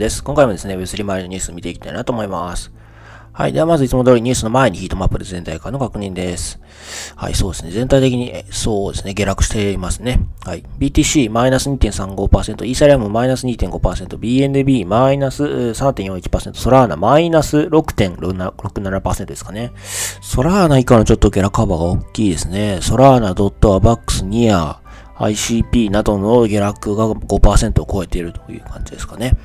です。今回もですね、Web3 周りのニュース見ていきたいなと思います。はい。では、まずいつも通りニュースの前にヒートマップで全体化の確認です。はい、そうですね。全体的に、そうですね、下落していますね。はい。BTC マイナス2.35%、イーサリアムマイナス2.5%、BNB マイナス3.41%、ソラーナマイナス6.67%ですかね。ソラーナ以下のちょっと下落幅が大きいですね。ソラーナ、ドット、アバックス、ニア、ICP などの下落が5%を超えているという感じですかね。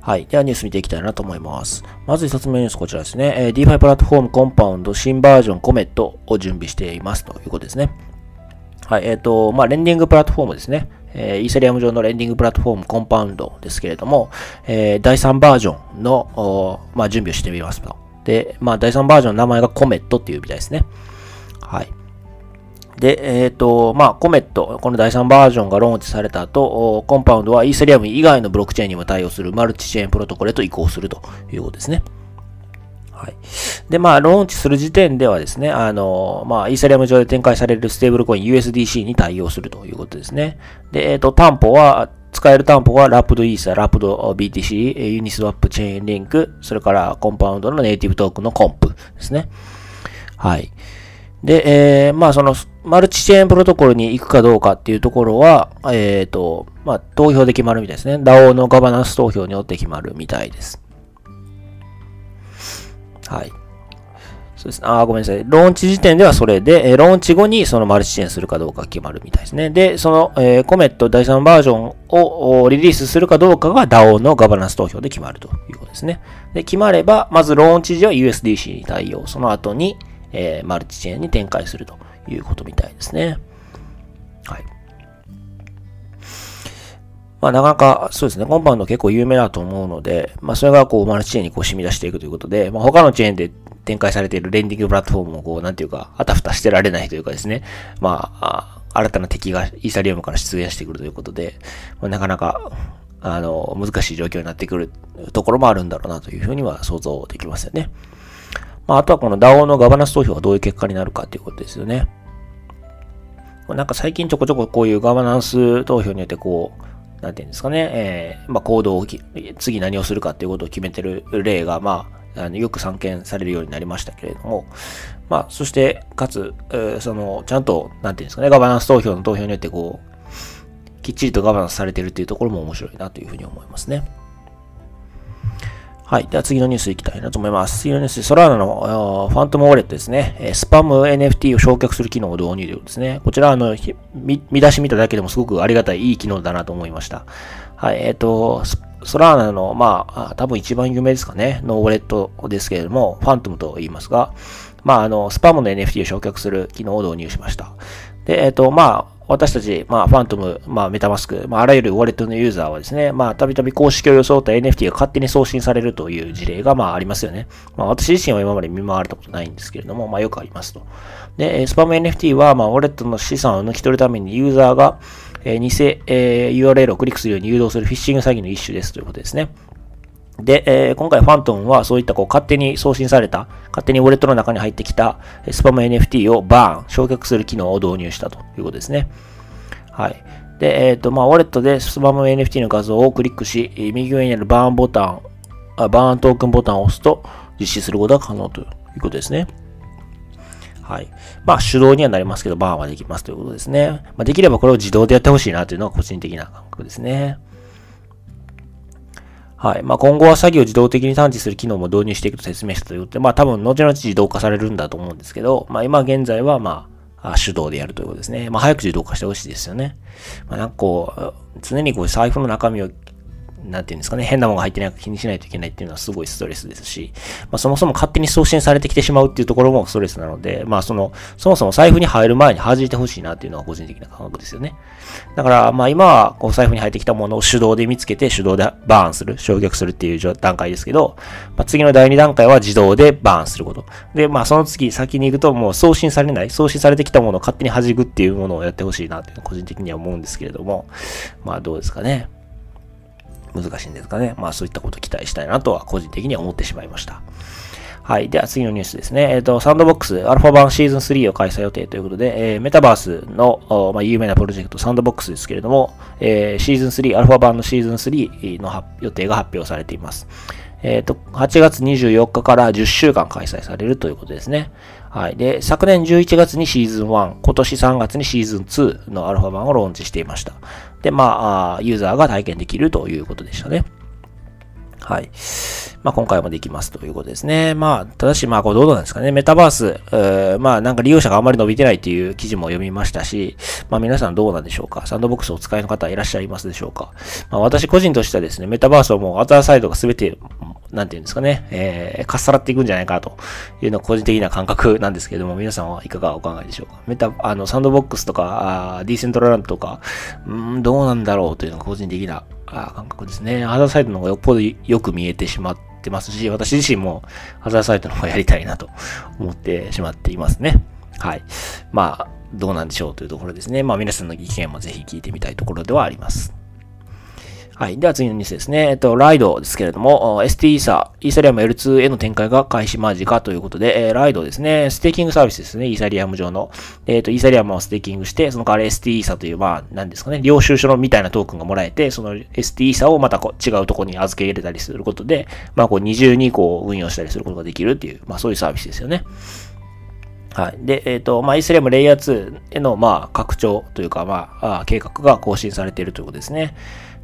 はい。ではニュース見ていきたいなと思います。まず一つ目のニュースこちらですね。えー、DeFi プラットフォームコンパウンド新バージョンコメットを準備していますということですね。はい。えっ、ー、と、まあ、レンディングプラットフォームですね。えー、イーサリアム上のレンディングプラットフォームコンパウンドですけれども、えー、第3バージョンの、まあ、準備をしてみますと。で、まあ、第3バージョンの名前がコメットっていうみたいですね。はい。で、えっ、ー、と、まあ、コメット、この第3バージョンがローンチされた後、コンパウンドはイーサリアム以外のブロックチェーンにも対応するマルチチェーンプロトコルへと移行するということですね。はい。で、まあ、ローンチする時点ではですね、あの、まあ、イーサリアム上で展開されるステーブルコイン USDC に対応するということですね。で、えっ、ー、と、担保は、使える担保はラップドイーサ、ラップド BTC、ユニスワップチェーンリンク、それからコンパウンドのネイティブトークンのコンプですね。はい。で、えー、まあその、マルチチェーンプロトコルに行くかどうかっていうところは、えっ、ー、と、まあ投票で決まるみたいですね。DAO のガバナンス投票によって決まるみたいです。はい。そうですね。あ、ごめんなさい。ローンチ時点ではそれで、えローンチ後にそのマルチチェーンするかどうか決まるみたいですね。で、その、えー、コメット第3バージョンをリリースするかどうかが DAO のガバナンス投票で決まるということですね。で、決まれば、まずローンチ時は USDC に対応。その後に、えー、マルチチェーンに展開するということみたいですね。はい。まあ、なかなか、そうですね、コンパウンド結構有名だと思うので、まあ、それがこう、マルチチェーンにこう、染み出していくということで、まあ、他のチェーンで展開されているレンディングプラットフォームもこう、なんていうか、あたふたしてられないというかですね、まあ、新たな敵がイーサリアムから出現してくるということで、まあ、なかなか、あの、難しい状況になってくるところもあるんだろうなというふうには想像できますよね。まあ、あとはこの DAO のガバナンス投票がどういう結果になるかっていうことですよね。なんか最近ちょこちょここういうガバナンス投票によってこう、なんていうんですかね、えー、まあ、行動を、次何をするかっていうことを決めてる例が、まあ、あのよく散見されるようになりましたけれども、まあ、そして、かつ、えー、その、ちゃんと、なんていうんですかね、ガバナンス投票の投票によってこう、きっちりとガバナンスされてるっていうところも面白いなというふうに思いますね。はい。では次のニュースいきたいなと思います。次のニュース、ソラーナのファントムウォレットですね。スパム NFT を焼却する機能を導入ということですね。こちら、あの、見出し見ただけでもすごくありがたい、いい機能だなと思いました。はい。えっ、ー、と、ソラーナの、まあ、多分一番有名ですかね、のウォレットですけれども、ファントムと言いますが、まあ、あの、スパムの NFT を焼却する機能を導入しました。で、えっ、ー、と、まあ、私たち、まあ、ファントム、まあ、メタマスク、まあ、あらゆるウォレットのユーザーはですね、まあ、たびたび公式を装った NFT が勝手に送信されるという事例が、まあ、ありますよね。まあ、私自身は今まで見舞われたことないんですけれども、まあ、よくありますと。で、スパム NFT は、まあ、ウォレットの資産を抜き取るためにユーザーが、えー、偽、えー、URL をクリックするように誘導するフィッシング詐欺の一種ですということですね。で、えー、今回ファントムはそういったこう勝手に送信された、勝手にウォレットの中に入ってきたスパム NFT をバーン、焼却する機能を導入したということですね。はい。で、えっ、ー、と、まあ、ウォレットでスパム NFT の画像をクリックし、右上にあるバーンボタン、あバーントークンボタンを押すと実施することが可能ということですね。はい。まあ、手動にはなりますけど、バーンはできますということですね。まあ、できればこれを自動でやってほしいなというのが個人的な感覚ですね。はい。まあ、今後は作業を自動的に探知する機能も導入していくと説明したということで、まあ、多分、後々自動化されるんだと思うんですけど、まあ、今現在は、まあ、手動でやるということですね。まあ、早く自動化してほしいですよね。まあ、なんかこう、常にこう財布の中身をなんていうんですかね、変なものが入ってないか気にしないといけないっていうのはすごいストレスですし、まあ、そもそも勝手に送信されてきてしまうっていうところもストレスなので、まあその、そもそも財布に入る前に弾いてほしいなっていうのが個人的な感覚ですよね。だから、まあ今は、こう財布に入ってきたものを手動で見つけて手動でバーンする、焼却するっていう段階ですけど、まあ、次の第2段階は自動でバーンすること。で、まあその次先に行くともう送信されない、送信されてきたものを勝手に弾くっていうものをやってほしいなっていう個人的には思うんですけれども、まあどうですかね。難しいんですかね。まあそういったことを期待したいなとは個人的には思ってしまいました。はい。では次のニュースですね。えっ、ー、と、サンドボックス、アルファ版シーズン3を開催予定ということで、えー、メタバースの、まあ、有名なプロジェクト、サンドボックスですけれども、えー、シーズン3、アルファ版のシーズン3の予定が発表されています。えっ、ー、と、8月24日から10週間開催されるということですね。はい。で、昨年11月にシーズン1、今年3月にシーズン2のアルファ版をローンチしていました。で、まあ、ユーザーが体験できるということでしたね。はい。まあ、今回もできますということですね。まあ、ただし、まあ、これどうなんですかね。メタバース、えー、まあ、なんか利用者があまり伸びてないっていう記事も読みましたし、まあ、皆さんどうなんでしょうか。サンドボックスをお使いの方いらっしゃいますでしょうか。まあ、私個人としてはですね、メタバースをもうアザーサイドが全て、なんていうんですかね、えー、かっさらっていくんじゃないかというのは個人的な感覚なんですけども、皆さんはいかがお考えでしょうか。メタ、あの、サンドボックスとか、あディーセントラランドとか、うん、どうなんだろうというのが個人的な感覚ですね。ハザーサイトの方がよっぽどよく見えてしまってますし、私自身もアザーサイトの方がやりたいなと思ってしまっていますね。はい。まあ、どうなんでしょうというところですね。まあ皆さんの意見もぜひ聞いてみたいところではあります。はい。では次のニュースですね。えっと、ライドですけれども、ST イーサ、イーサリアム L2 への展開が開始間近ということで、えー、ライドですね、ステーキングサービスですね、イーサリアム上の。えっ、と、イーサリアムをステーキングして、その代わり ST イーサという、まあ、なんですかね、領収書のみたいなトークンがもらえて、その ST イーサをまたこう違うとこに預け入れたりすることで、まあ、こう二重にこう運用したりすることができるっていう、まあ、そういうサービスですよね。はい。で、えっ、ー、と、まあ、イーサリアムレイヤー2への、まあ、拡張というか、まあ、計画が更新されているということですね。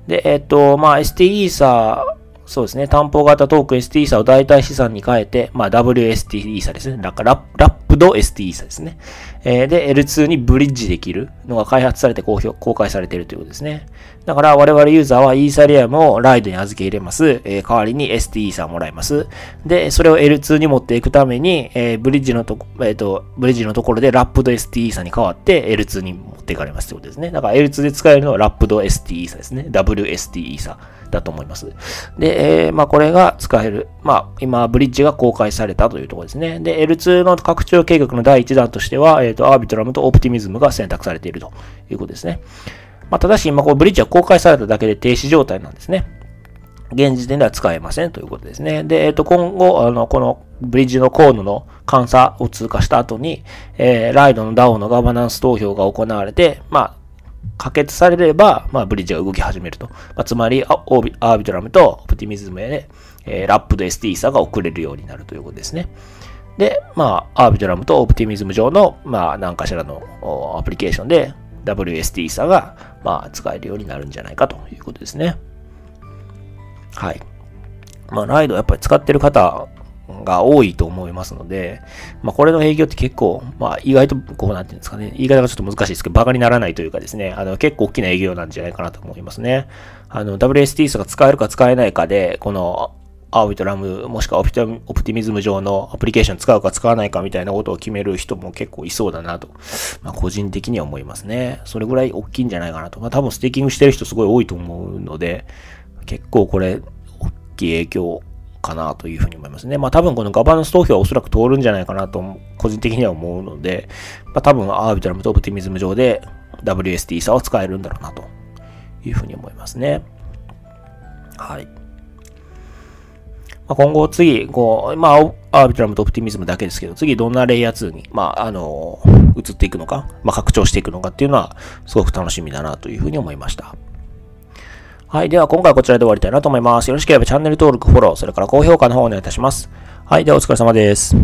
で、えっと、まあ、ST イーサ、そうですね、担保型トークン ST イーサを代替資産に変えて、まあ、WST イーサですね。だから、ラップド ST イーサーですね。えー、で、L2 にブリッジできるのが開発されて公表、公開されているということですね。だから、我々ユーザーはイーサリアムをライドに預け入れます。えー、代わりに ST イーサーもらいます。で、それを L2 に持っていくために、えー、ブリッジのとこ、えっ、ー、と、ブリッジのところでラップド ST イーサーに変わって L2 に持っていかれますということですね。だから L2 で使えるのはラップド ST イーサーですね。WST イーサー。だと思います。で、えー、まあ、これが使える。まあ、今、ブリッジが公開されたというところですね。で、L2 の拡張計画の第1弾としては、えっ、ー、と、アービトラムとオプティミズムが選択されているということですね。まあ、ただし、今、こう、ブリッジは公開されただけで停止状態なんですね。現時点では使えませんということですね。で、えっ、ー、と、今後、あの、このブリッジのコードの監査を通過した後に、えー、ライドの DAO のガバナンス投票が行われて、まあ、可決されれば、まあ、ブリッジが動き始めると。まあ、つまりアービトラムとオプティミズムへ、えー、ラップド ST 差が送れるようになるということですね。で、まあ、アービトラムとオプティミズム上の、まあ、何かしらのアプリケーションで WST 差が、まあ、使えるようになるんじゃないかということですね。はい。まあ、ライドやっぱり使ってる方が多いと思いますので、まあ、これの営業って結構、まあ、意外と、こう、なんていうんですかね、言い方がちょっと難しいですけど、馬鹿にならないというかですね、あの、結構大きな営業なんじゃないかなと思いますね。あの、WST スが使えるか使えないかで、この、アービトラム、もしくはオプティミズム上のアプリケーション使うか使わないかみたいなことを決める人も結構いそうだなと、まあ、個人的には思いますね。それぐらい大きいんじゃないかなと。まあ、多分ステーキングしてる人すごい多いと思うので、結構これ、大きい影響かなというふうに思いますね。まあ多分このガバナンス投票はおそらく通るんじゃないかなと個人的には思うので、まあ多分アービトラムとオプティミズム上で WST 差を使えるんだろうなというふうに思いますね。はい。まあ、今後次、こう、まあ、アービトラムとオプティミズムだけですけど、次どんなレイヤー2に、まあ、あの、移っていくのか、まあ、拡張していくのかっていうのは、すごく楽しみだなというふうに思いました。はい。では、今回はこちらで終わりたいなと思います。よろしければチャンネル登録、フォロー、それから高評価の方をお願いいたします。はい。では、お疲れ様です。